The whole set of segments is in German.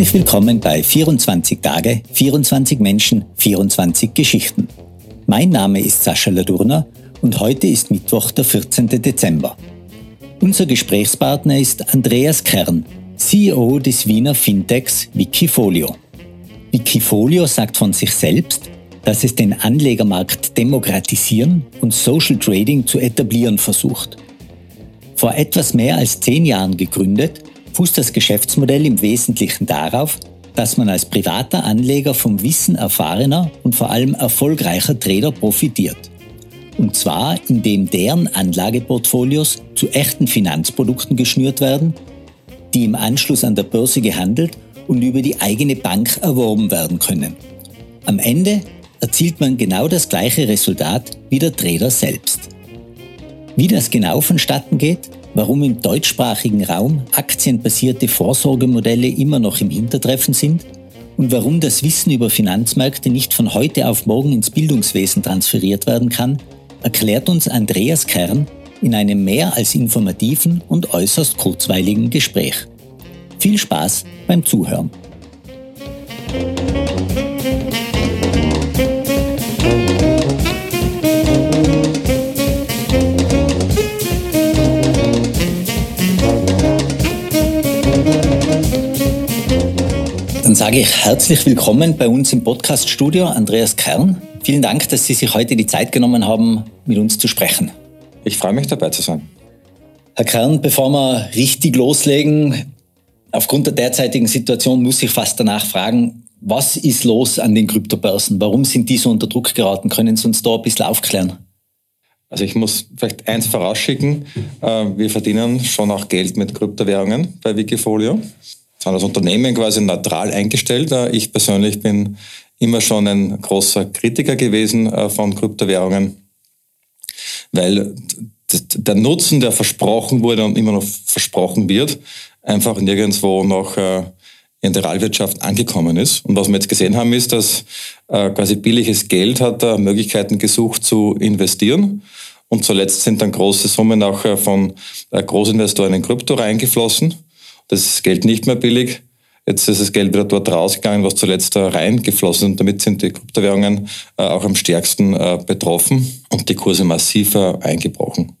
Herzlich willkommen bei 24 Tage, 24 Menschen, 24 Geschichten. Mein Name ist Sascha Ladurner und heute ist Mittwoch, der 14. Dezember. Unser Gesprächspartner ist Andreas Kern, CEO des Wiener Fintechs Wikifolio. Wikifolio sagt von sich selbst, dass es den Anlegermarkt demokratisieren und Social Trading zu etablieren versucht. Vor etwas mehr als zehn Jahren gegründet, fußt das Geschäftsmodell im Wesentlichen darauf, dass man als privater Anleger vom Wissen erfahrener und vor allem erfolgreicher Trader profitiert. Und zwar indem deren Anlageportfolios zu echten Finanzprodukten geschnürt werden, die im Anschluss an der Börse gehandelt und über die eigene Bank erworben werden können. Am Ende erzielt man genau das gleiche Resultat wie der Trader selbst. Wie das genau vonstatten geht, warum im deutschsprachigen Raum aktienbasierte Vorsorgemodelle immer noch im Hintertreffen sind und warum das Wissen über Finanzmärkte nicht von heute auf morgen ins Bildungswesen transferiert werden kann, erklärt uns Andreas Kern in einem mehr als informativen und äußerst kurzweiligen Gespräch. Viel Spaß beim Zuhören. Sage ich herzlich willkommen bei uns im Podcaststudio, Andreas Kern. Vielen Dank, dass Sie sich heute die Zeit genommen haben, mit uns zu sprechen. Ich freue mich dabei zu sein. Herr Kern, bevor wir richtig loslegen, aufgrund der derzeitigen Situation muss ich fast danach fragen, was ist los an den Kryptobörsen? Warum sind die so unter Druck geraten? Können Sie uns da ein bisschen aufklären? Also ich muss vielleicht eins vorausschicken. Äh, wir verdienen schon auch Geld mit Kryptowährungen bei Wikifolio sind das Unternehmen quasi neutral eingestellt. Äh, ich persönlich bin immer schon ein großer Kritiker gewesen äh, von Kryptowährungen, weil der Nutzen, der versprochen wurde und immer noch versprochen wird, einfach nirgendwo noch äh, in der Realwirtschaft angekommen ist. Und was wir jetzt gesehen haben, ist, dass quasi billiges Geld hat Möglichkeiten gesucht zu investieren. Und zuletzt sind dann große Summen auch von Großinvestoren in Krypto reingeflossen. Das ist Geld nicht mehr billig. Jetzt ist das Geld wieder dort rausgegangen, was zuletzt reingeflossen ist. Und damit sind die Kryptowährungen äh, auch am stärksten äh, betroffen und die Kurse massiver eingebrochen.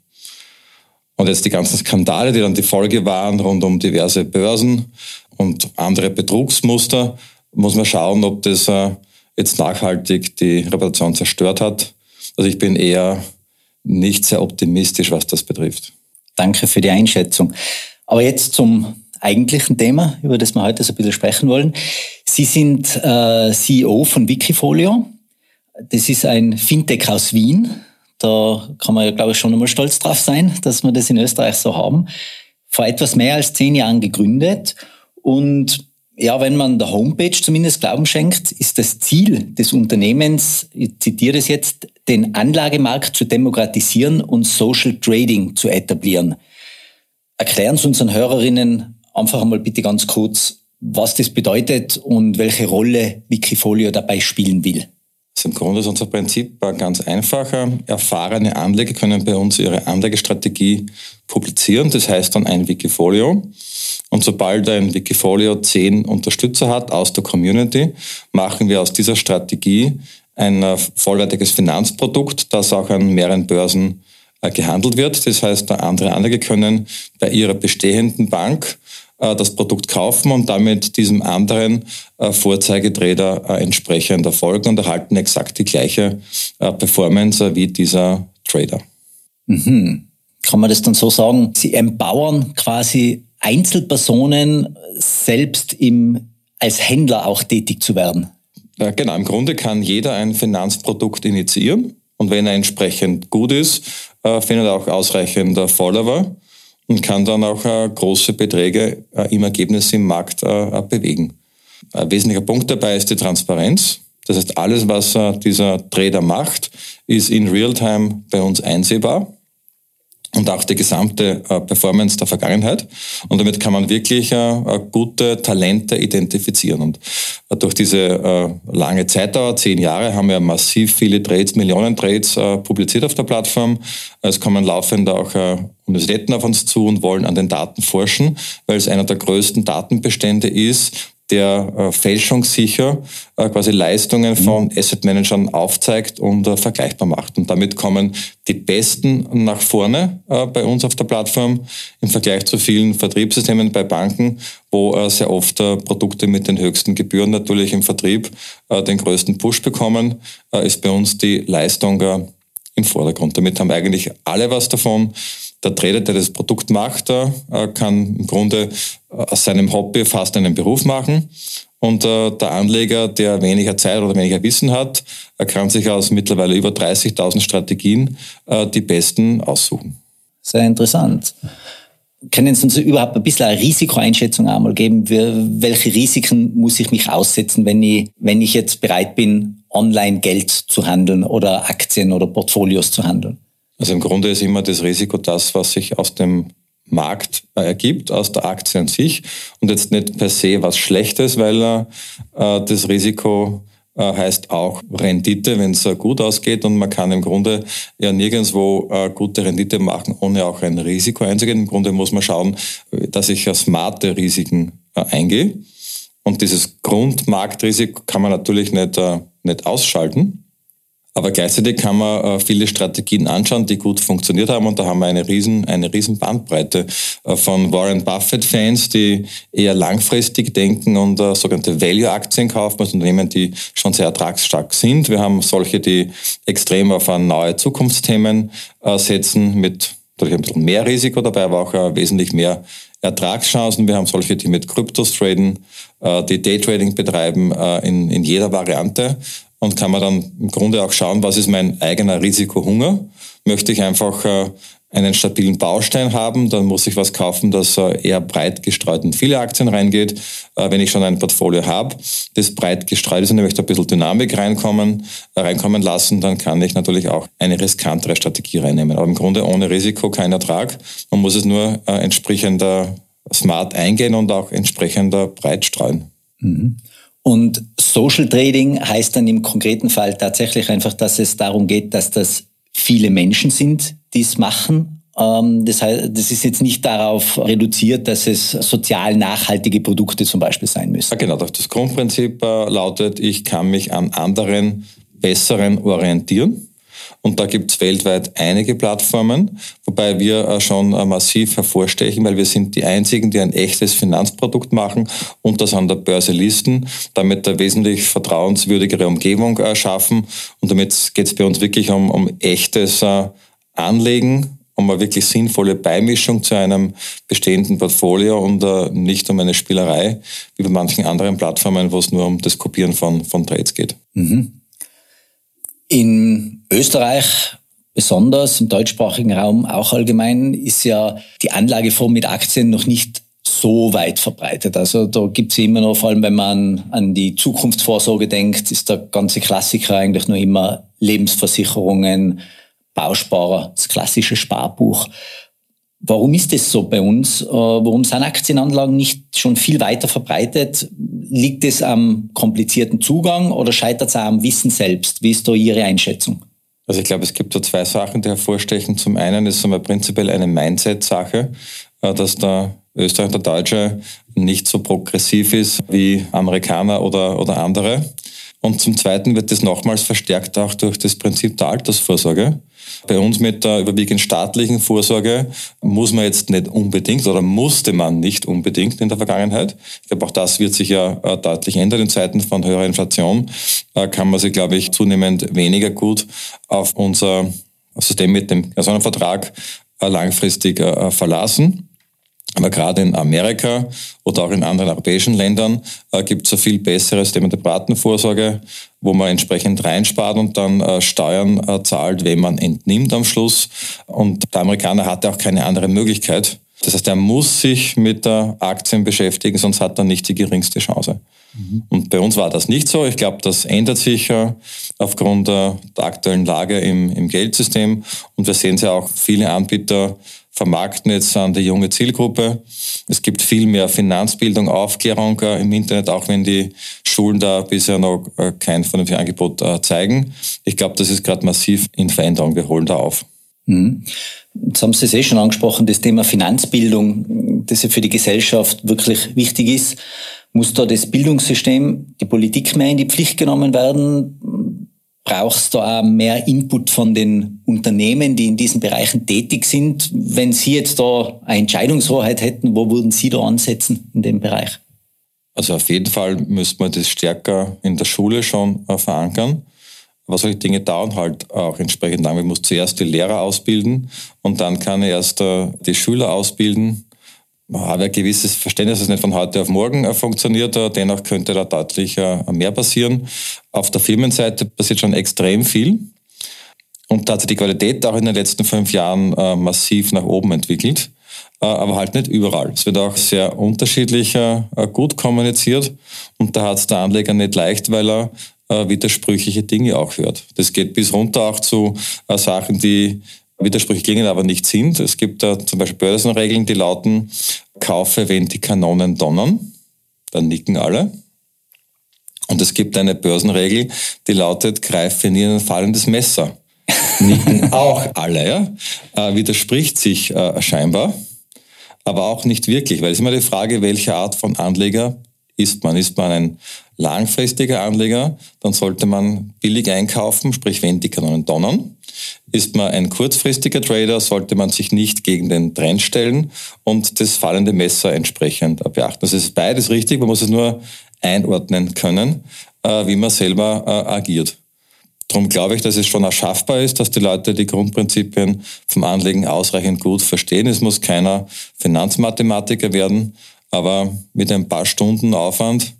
Und jetzt die ganzen Skandale, die dann die Folge waren rund um diverse Börsen und andere Betrugsmuster, muss man schauen, ob das äh, jetzt nachhaltig die Reputation zerstört hat. Also ich bin eher nicht sehr optimistisch, was das betrifft. Danke für die Einschätzung. Aber jetzt zum eigentlichen Thema, über das wir heute so ein bisschen sprechen wollen. Sie sind äh, CEO von Wikifolio. Das ist ein Fintech aus Wien. Da kann man ja, glaube ich, schon einmal stolz drauf sein, dass wir das in Österreich so haben. Vor etwas mehr als zehn Jahren gegründet. Und ja, wenn man der Homepage zumindest Glauben schenkt, ist das Ziel des Unternehmens, ich zitiere es jetzt, den Anlagemarkt zu demokratisieren und Social Trading zu etablieren. Erklären Sie unseren Hörerinnen, einfach einmal bitte ganz kurz, was das bedeutet und welche Rolle Wikifolio dabei spielen will. Also Im Grunde ist unser Prinzip ganz einfacher. Erfahrene Anleger können bei uns ihre Anlagestrategie publizieren. Das heißt dann ein Wikifolio. Und sobald ein Wikifolio zehn Unterstützer hat aus der Community, machen wir aus dieser Strategie ein vollwertiges Finanzprodukt, das auch an mehreren Börsen äh, gehandelt wird. Das heißt, andere Anleger können bei ihrer bestehenden Bank das Produkt kaufen und damit diesem anderen äh, Vorzeigetrader äh, entsprechend erfolgen und erhalten exakt die gleiche Performance wie dieser Trader. Mhm. Kann man das dann so sagen? Sie empowern quasi Einzelpersonen selbst im, als Händler auch tätig zu werden. Genau, im Grunde kann jeder ein Finanzprodukt initiieren und wenn er entsprechend gut ist, findet er auch ausreichend Follower und kann dann auch äh, große Beträge äh, im Ergebnis im Markt äh, bewegen. Ein wesentlicher Punkt dabei ist die Transparenz. Das heißt, alles, was dieser Trader macht, ist in Realtime bei uns einsehbar und auch die gesamte äh, Performance der Vergangenheit. Und damit kann man wirklich äh, gute Talente identifizieren. Und äh, durch diese äh, lange Zeitdauer, zehn Jahre, haben wir massiv viele Trades, Millionen Trades äh, publiziert auf der Plattform. Es kommen laufend auch äh, Universitäten auf uns zu und wollen an den Daten forschen, weil es einer der größten Datenbestände ist, der äh, fälschungssicher äh, quasi Leistungen mhm. von Asset Managern aufzeigt und äh, vergleichbar macht. Und damit kommen die Besten nach vorne äh, bei uns auf der Plattform im Vergleich zu vielen Vertriebssystemen bei Banken, wo äh, sehr oft äh, Produkte mit den höchsten Gebühren natürlich im Vertrieb den größten Push bekommen, ist bei uns die Leistung im Vordergrund. Damit haben eigentlich alle was davon. Der Trader, der das Produkt macht, äh, kann im Grunde äh, aus seinem Hobby fast einen Beruf machen. Und äh, der Anleger, der weniger Zeit oder weniger Wissen hat, kann sich aus mittlerweile über 30.000 Strategien die besten aussuchen. Sehr interessant. Können Sie uns überhaupt ein bisschen eine Risikoeinschätzung einmal geben? Welche Risiken muss ich mich aussetzen, wenn ich, wenn ich jetzt bereit bin, online Geld zu handeln oder Aktien oder Portfolios zu handeln? Also im Grunde ist immer das Risiko das, was sich aus dem Markt ergibt, aus der Aktie an sich und jetzt nicht per se was Schlechtes, weil äh, das Risiko äh, heißt auch Rendite, wenn es äh, gut ausgeht und man kann im Grunde ja nirgendwo äh, gute Rendite machen, ohne auch ein Risiko einzugehen. Im Grunde muss man schauen, dass ich smarte Risiken äh, eingehe und dieses Grundmarktrisiko kann man natürlich nicht, äh, nicht ausschalten. Aber gleichzeitig kann man äh, viele Strategien anschauen, die gut funktioniert haben. Und da haben wir eine riesen, eine riesen Bandbreite äh, von Warren Buffett-Fans, die eher langfristig denken und äh, sogenannte Value-Aktien kaufen, also Unternehmen, die schon sehr ertragsstark sind. Wir haben solche, die extrem auf neue Zukunftsthemen setzen, mit natürlich ein bisschen mehr Risiko dabei, aber auch wesentlich mehr Ertragschancen. Wir haben solche, die mit Kryptos traden, die Daytrading betreiben in, in jeder Variante und kann man dann im Grunde auch schauen, was ist mein eigener Risikohunger. Möchte ich einfach äh, einen stabilen Baustein haben, dann muss ich was kaufen, das äh, eher breit gestreut in viele Aktien reingeht. Äh, wenn ich schon ein Portfolio habe, das breit gestreut ist und ich möchte ein bisschen Dynamik reinkommen, reinkommen lassen, dann kann ich natürlich auch eine riskantere Strategie reinnehmen. Aber im Grunde ohne Risiko kein Ertrag. Man muss es nur entsprechender smart eingehen und auch entsprechender breit streuen. Mhm. Und Social Trading heißt dann im konkreten Fall tatsächlich einfach, dass es darum geht, dass das viele Menschen sind, die es machen. Ähm, das heißt, das ist jetzt nicht darauf reduziert, dass es sozial nachhaltige Produkte zum Beispiel sein müssen. Ja, genau, das Grundprinzip äh, lautet, ich kann mich an anderen besseren orientieren. Und da gibt es weltweit einige Plattformen, wobei wir äh, schon äh, massiv hervorstechen, weil wir sind die einzigen, die ein echtes Finanzprodukt machen und das an der Börse listen, damit eine wesentlich vertrauenswürdigere Umgebung äh, schaffen. Und damit geht es bei uns wirklich um, um echtes Anlegen um eine wirklich sinnvolle Beimischung zu einem bestehenden Portfolio und nicht um eine Spielerei, wie bei manchen anderen Plattformen, wo es nur um das Kopieren von, von Trades geht. Mhm. In Österreich besonders, im deutschsprachigen Raum auch allgemein, ist ja die Anlageform mit Aktien noch nicht so weit verbreitet. Also da gibt es immer noch, vor allem wenn man an die Zukunftsvorsorge denkt, ist der ganze Klassiker eigentlich nur immer Lebensversicherungen, Bausparer, das klassische Sparbuch. Warum ist es so bei uns? Äh, warum sind Aktienanlagen nicht schon viel weiter verbreitet? Liegt es am komplizierten Zugang oder scheitert es am Wissen selbst? Wie ist da Ihre Einschätzung? Also ich glaube, es gibt da zwei Sachen, die hervorstechen. Zum einen ist es einmal prinzipiell eine Mindset-Sache, äh, dass der Österreicher, der Deutsche nicht so progressiv ist wie Amerikaner oder, oder andere. Und zum Zweiten wird das nochmals verstärkt auch durch das Prinzip der Altersvorsorge. Bei uns mit der überwiegend staatlichen Vorsorge muss man jetzt nicht unbedingt oder musste man nicht unbedingt in der Vergangenheit. Ich glaube, auch das wird sich ja äh, deutlich ändern. In Zeiten von höherer Inflation äh, kann man sich, glaube ich, zunehmend weniger gut auf unser System mit dem Personenvertrag äh, langfristig verlassen. Aber gerade in Amerika oder auch in anderen europäischen Ländern äh, gibt es ein viel besseres Thema der Bratenvorsorge, wo man entsprechend reinspart und dann äh, Steuern äh, zahlt, wenn man entnimmt am Schluss. Und der Amerikaner hatte auch keine andere Möglichkeit, Das heißt, er muss sich mit der Aktien beschäftigen, sonst hat er nicht die geringste Chance. Mhm. Und bei uns war das nicht so. Ich glaube, das ändert sich aufgrund der aktuellen Lage im, im Geldsystem. Und wir sehen es ja auch, viele Anbieter vermarkten jetzt an die junge Zielgruppe. Es gibt viel mehr Finanzbildung, Aufklärung äh, im Internet, auch wenn die Schulen da bisher noch äh, kein vernünftiges Angebot äh, zeigen. Ich glaube, das ist gerade massiv in Veränderung. Wir holen da auf. Mhm. Jetzt haben Sie es eh schon angesprochen, das Thema Finanzbildung, das ja für die Gesellschaft wirklich wichtig ist. Muss da das Bildungssystem, die Politik mehr in die Pflicht genommen werden? Brauchst du auch mehr Input von den Unternehmen, die in diesen Bereichen tätig sind. Wenn Sie jetzt da eine Entscheidungshoheit hätten, wo würden Sie da ansetzen in dem Bereich? Also auf jeden Fall müsste man das stärker in der Schule schon äh, verankern. Aber solche Dinge dauern halt auch entsprechend lang. Man muss zuerst die Lehrer ausbilden und dann kann er erst äh, die Schüler ausbilden habe ein gewisses Verständnis, dass es nicht von heute auf morgen äh, funktioniert. Äh, dennoch könnte da deutlich äh, mehr passieren. Auf der Firmenseite passiert schon extrem viel. Und da hat sich die Qualität auch in den letzten fünf Jahren massiv nach oben entwickelt. Aber halt nicht überall. Es wird auch sehr unterschiedlich gut kommuniziert. Und da hat es der Anleger nicht leicht, weil er widersprüchliche Dinge auch hört. Das geht bis runter auch zu Sachen, die Widersprüche klingen aber nicht sind. Es gibt da zum Beispiel Börsenregeln, die lauten, kaufe, wenn die Kanonen donnern. Dann nicken alle. Und es gibt eine Börsenregel, die lautet, greife nie in ein fallendes Messer. Nicken auch alle, ja. Äh, widerspricht sich äh, scheinbar, aber auch nicht wirklich, weil es ist immer die Frage, welche Art von Anleger ist man. Ist man ein langfristiger Anleger, dann sollte man billig einkaufen, sprich wenn die Kanonen donnern. Ist man ein kurzfristiger Trader, sollte man sich nicht gegen den Trend stellen und das fallende Messer entsprechend beachten. Das ist beides richtig, man muss es nur einordnen können, äh, wie man selber äh, agiert. Darum glaube ich, dass es schon erschaffbar ist, dass die Leute die Grundprinzipien vom Anlegen ausreichend gut verstehen. Es muss keiner Finanzmathematiker werden, aber mit ein paar Stunden Aufwand,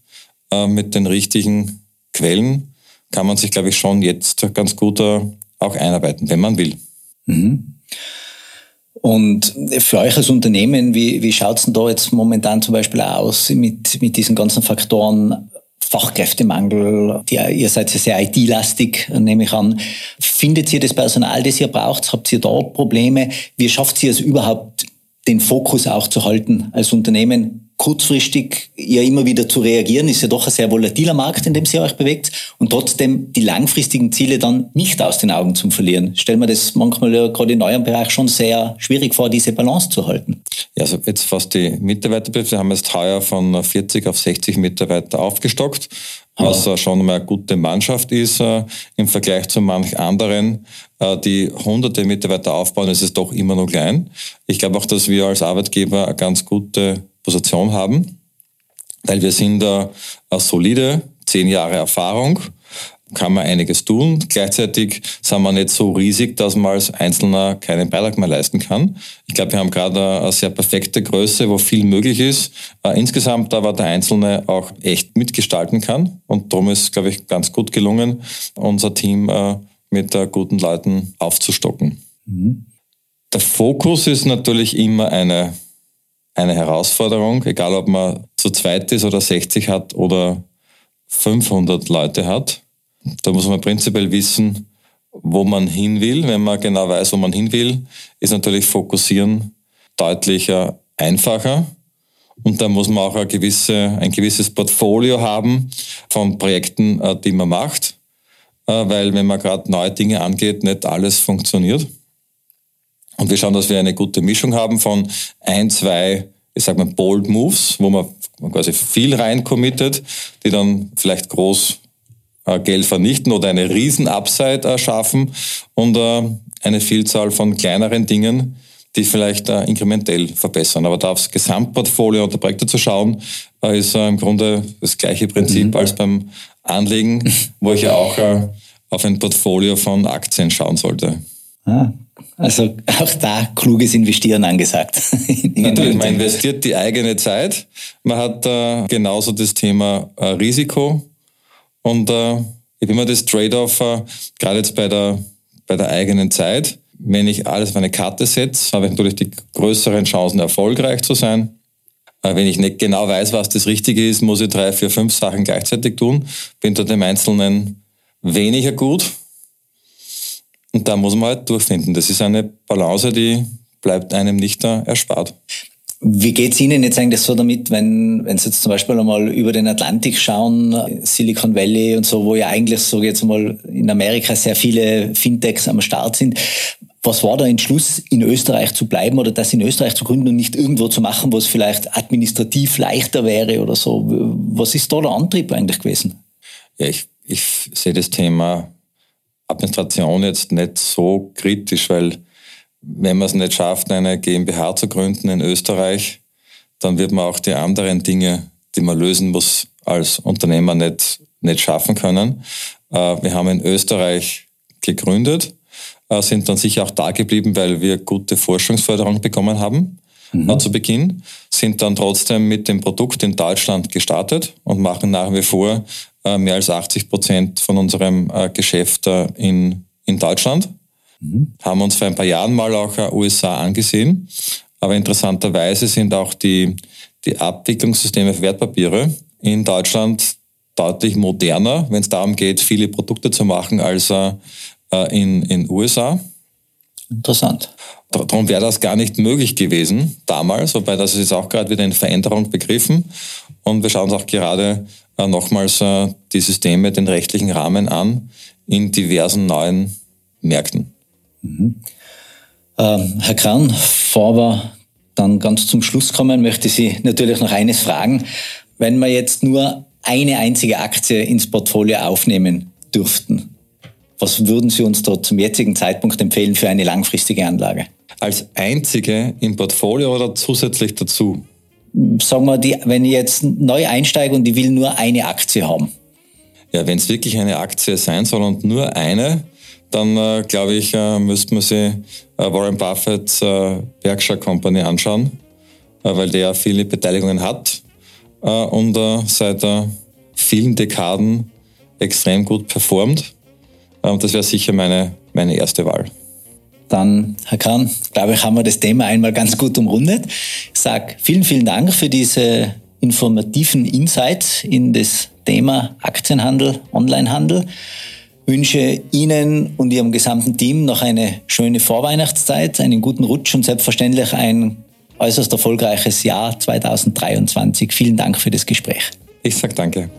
äh, mit den richtigen Quellen, kann man sich, glaube ich, schon jetzt ganz gut auch einarbeiten, wenn man will. Mhm. Und für euch als Unternehmen, wie, wie schaut es denn da jetzt momentan zum Beispiel aus mit, mit diesen ganzen Faktoren? Fachkräftemangel, die, ihr seid ja sehr IT-lastig, nehme ich an. Findet ihr das Personal, das ihr braucht? Habt ihr da Probleme? Wie schafft ihr es überhaupt, den Fokus auch zu halten als Unternehmen? Kurzfristig ja immer wieder zu reagieren, ist ja doch ein sehr volatiler Markt, in dem Sie euch bewegt und trotzdem die langfristigen Ziele dann nicht aus den Augen zu verlieren. Stellen wir das manchmal ja gerade in eurem Bereich schon sehr schwierig vor, diese Balance zu halten. Ja, also jetzt was die Mitarbeiter betrifft, wir haben jetzt heuer von 40 auf 60 Mitarbeiter aufgestockt, was oh. schon mal eine gute Mannschaft ist äh, im Vergleich zu manch anderen, äh, die hunderte Mitarbeiter aufbauen, ist es doch immer noch klein. Ich glaube auch, dass wir als Arbeitgeber eine ganz gute Position haben, weil wir sind da eine solide, zehn Jahre Erfahrung, kann man einiges tun. Gleichzeitig sind wir nicht so riesig, dass man als Einzelner keinen Beitrag mehr leisten kann. Ich glaube, wir haben gerade eine sehr perfekte Größe, wo viel möglich ist. Äh, insgesamt aber der Einzelne auch echt mitgestalten kann. Und darum ist, glaube ich, ganz gut gelungen, unser Team äh, mit guten Leuten aufzustocken. Mhm. Der Fokus ist natürlich immer eine eine Herausforderung, egal ob man zu zweit ist oder 60 hat oder 500 Leute hat. Da muss man prinzipiell wissen, wo man hin will. Wenn man genau weiß, wo man hin will, ist natürlich Fokussieren deutlich einfacher. Und da muss man auch ein, gewisse, ein gewisses Portfolio haben von Projekten, äh, die man macht. Äh, weil wenn man gerade neue Dinge angeht, nicht alles funktioniert. Und wir schauen, dass wir eine gute Mischung haben von ein, zwei, ich sag mal, Bold Moves, wo man quasi viel rein committet, die dann vielleicht groß äh, Geld vernichten oder eine riesen Upside äh, schaffen und äh, eine Vielzahl von kleineren Dingen, die vielleicht äh, inkrementell verbessern. Aber da aufs Gesamtportfolio der Projekte zu schauen, äh, ist äh, im Grunde das gleiche Prinzip mhm. als beim Anlegen, wo ich ja auch äh, auf ein Portfolio von Aktien schauen sollte. Ah, also auch da kluges Investieren angesagt. Natürlich, man investiert die eigene Zeit. Man hat äh, genauso das Thema äh, Risiko. Und äh, ich bin mir das Trade-off, äh, gerade jetzt bei der, bei der eigenen Zeit, wenn ich alles auf eine Karte setze, habe ich natürlich die größeren Chancen, erfolgreich zu sein. Äh, wenn ich nicht genau weiß, was das Richtige ist, muss ich drei, vier, fünf Sachen gleichzeitig tun. Bin dort im Einzelnen weniger gut. Und da muss man halt durchfinden. Das ist eine Balance, die bleibt einem nicht erspart. Wie geht's Ihnen jetzt eigentlich so damit, wenn, wenn Sie jetzt zum Beispiel einmal über den Atlantik schauen, Silicon Valley und so, wo ja eigentlich so jetzt mal in Amerika sehr viele Fintechs am Start sind. Was war der Entschluss, in Österreich zu bleiben oder das in Österreich zu gründen und nicht irgendwo zu machen, wo es vielleicht administrativ leichter wäre oder so? Was ist da der Antrieb eigentlich gewesen? Ja, ich, ich sehe das Thema Administration jetzt nicht so kritisch, weil wenn man es nicht schafft, eine GmbH zu gründen in Österreich, dann wird man auch die anderen Dinge, die man lösen muss, als Unternehmer nicht, nicht schaffen können. Äh, wir haben in Österreich gegründet, äh, sind dann sicher auch da geblieben, weil wir gute Forschungsförderung bekommen haben mhm. zu Beginn, sind dann trotzdem mit dem Produkt in Deutschland gestartet und machen nach wie vor äh, mehr als 80 Prozent von unserem Geschäft in, in Deutschland. Mhm. Haben uns vor ein paar Jahren mal auch USA angesehen. Aber interessanterweise sind auch die, die Abwicklungssysteme für Wertpapiere in Deutschland deutlich moderner, wenn es darum geht, viele Produkte zu machen, als äh, in den USA. Interessant. Darum wäre das gar nicht möglich gewesen damals, wobei das ist jetzt auch gerade wieder in Veränderung begriffen. Und wir schauen uns auch gerade äh, nochmals äh, die Systeme, den rechtlichen Rahmen an in diversen neuen Märkten. Mhm. Ähm, Herr Kran, bevor wir dann ganz zum Schluss kommen, möchte ich Sie natürlich noch eines fragen. Wenn wir jetzt nur eine einzige Aktie ins Portfolio aufnehmen dürften, was würden Sie uns da zum jetzigen Zeitpunkt empfehlen für eine langfristige Anlage? Als einzige im Portfolio oder zusätzlich dazu? Sagen wir, die, wenn ich jetzt neu einsteige und ich will nur eine Aktie haben. Ja, wenn es wirklich eine Aktie sein soll und nur eine, dann äh, glaube ich, äh, müsste man sich äh, Warren Buffetts äh, Berkshire Company anschauen, äh, weil der viele Beteiligungen hat äh, und äh, seit vielen Dekaden extrem gut performt. Äh, das wäre sicher meine, meine erste Wahl. Dann, Herr Kahn, glaube ich, haben wir das Thema einmal ganz gut umrundet. Ich sage vielen, vielen Dank für diese informativen Insights in das Thema Aktienhandel, Onlinehandel wünsche Ihnen und Ihrem gesamten Team noch eine schöne Vorweihnachtszeit, einen guten Rutsch und selbstverständlich ein äußerst erfolgreiches Jahr 2023. Vielen Dank für das Gespräch. Ich sage danke.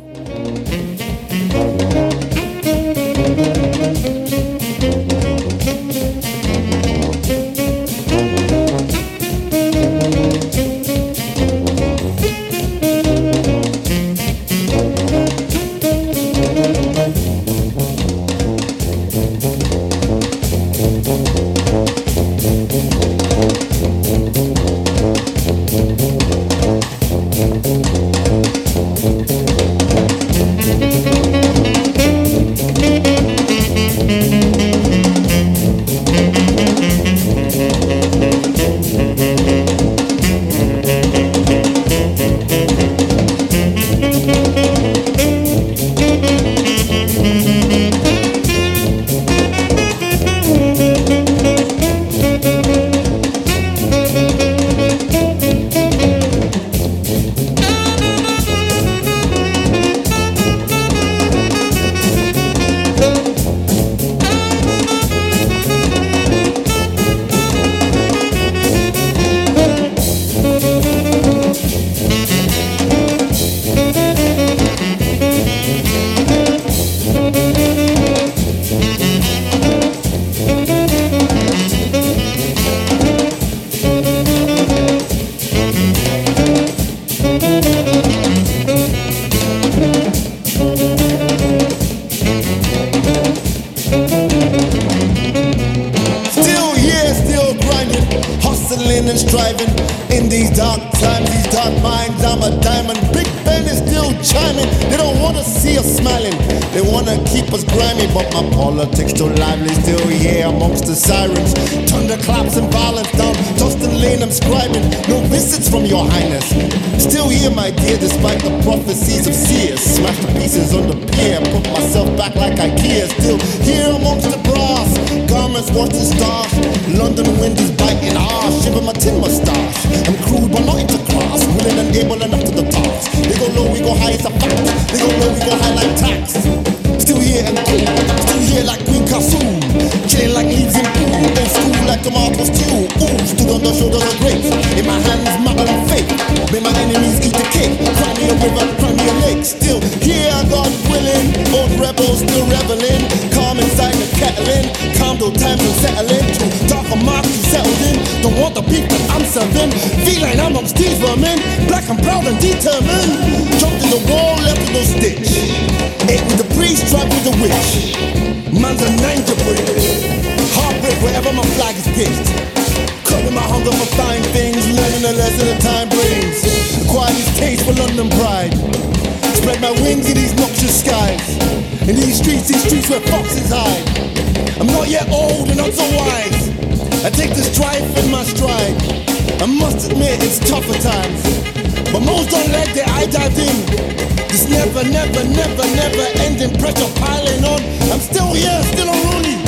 Distance from your highness. Still here, my dear, despite the prophecies of seers. Smash the pieces on the pier, put myself back like IKEA. Still here amongst the brass. Garments washed in stars. London wind is biting hard. Shiver my tin mustache. I'm crude, but not into class. Willing and able enough to the task. They go low, we go high, it's a fact. They go low, we go high like tax. Still here and cool. Still here like Queen Kassoon. Chilling like leaves in pool, old school like tomatoes too. Ooh, stood on the shoulders of grapes. In my hands, muckle and fake. Made my enemies eat the cake. Cry me a river, cry me a lake. Still here, God willing. Old rebels still reveling. Calm inside the kettling. Calm though times are settling. Too darker marks settled in. Don't want the that I'm serving. Feline amongst these vermin. Black and proud and determined. Jumped in the wall, left with no stitch. Ate with the priest, tried with the witch. Man's a ninja brick. Heartbreak wherever my flag is pitched. Cutting my hunger for fine things, learning a lesson that time brings. Acquired this taste for London pride. Spread my wings in these noxious skies. In these streets, these streets where foxes hide. I'm not yet old and not so wise. I take the strife in my stride. I must admit it's tougher times. But most don't like that I dived in. This never, never, never, never ending pressure piling on. I'm still here, still on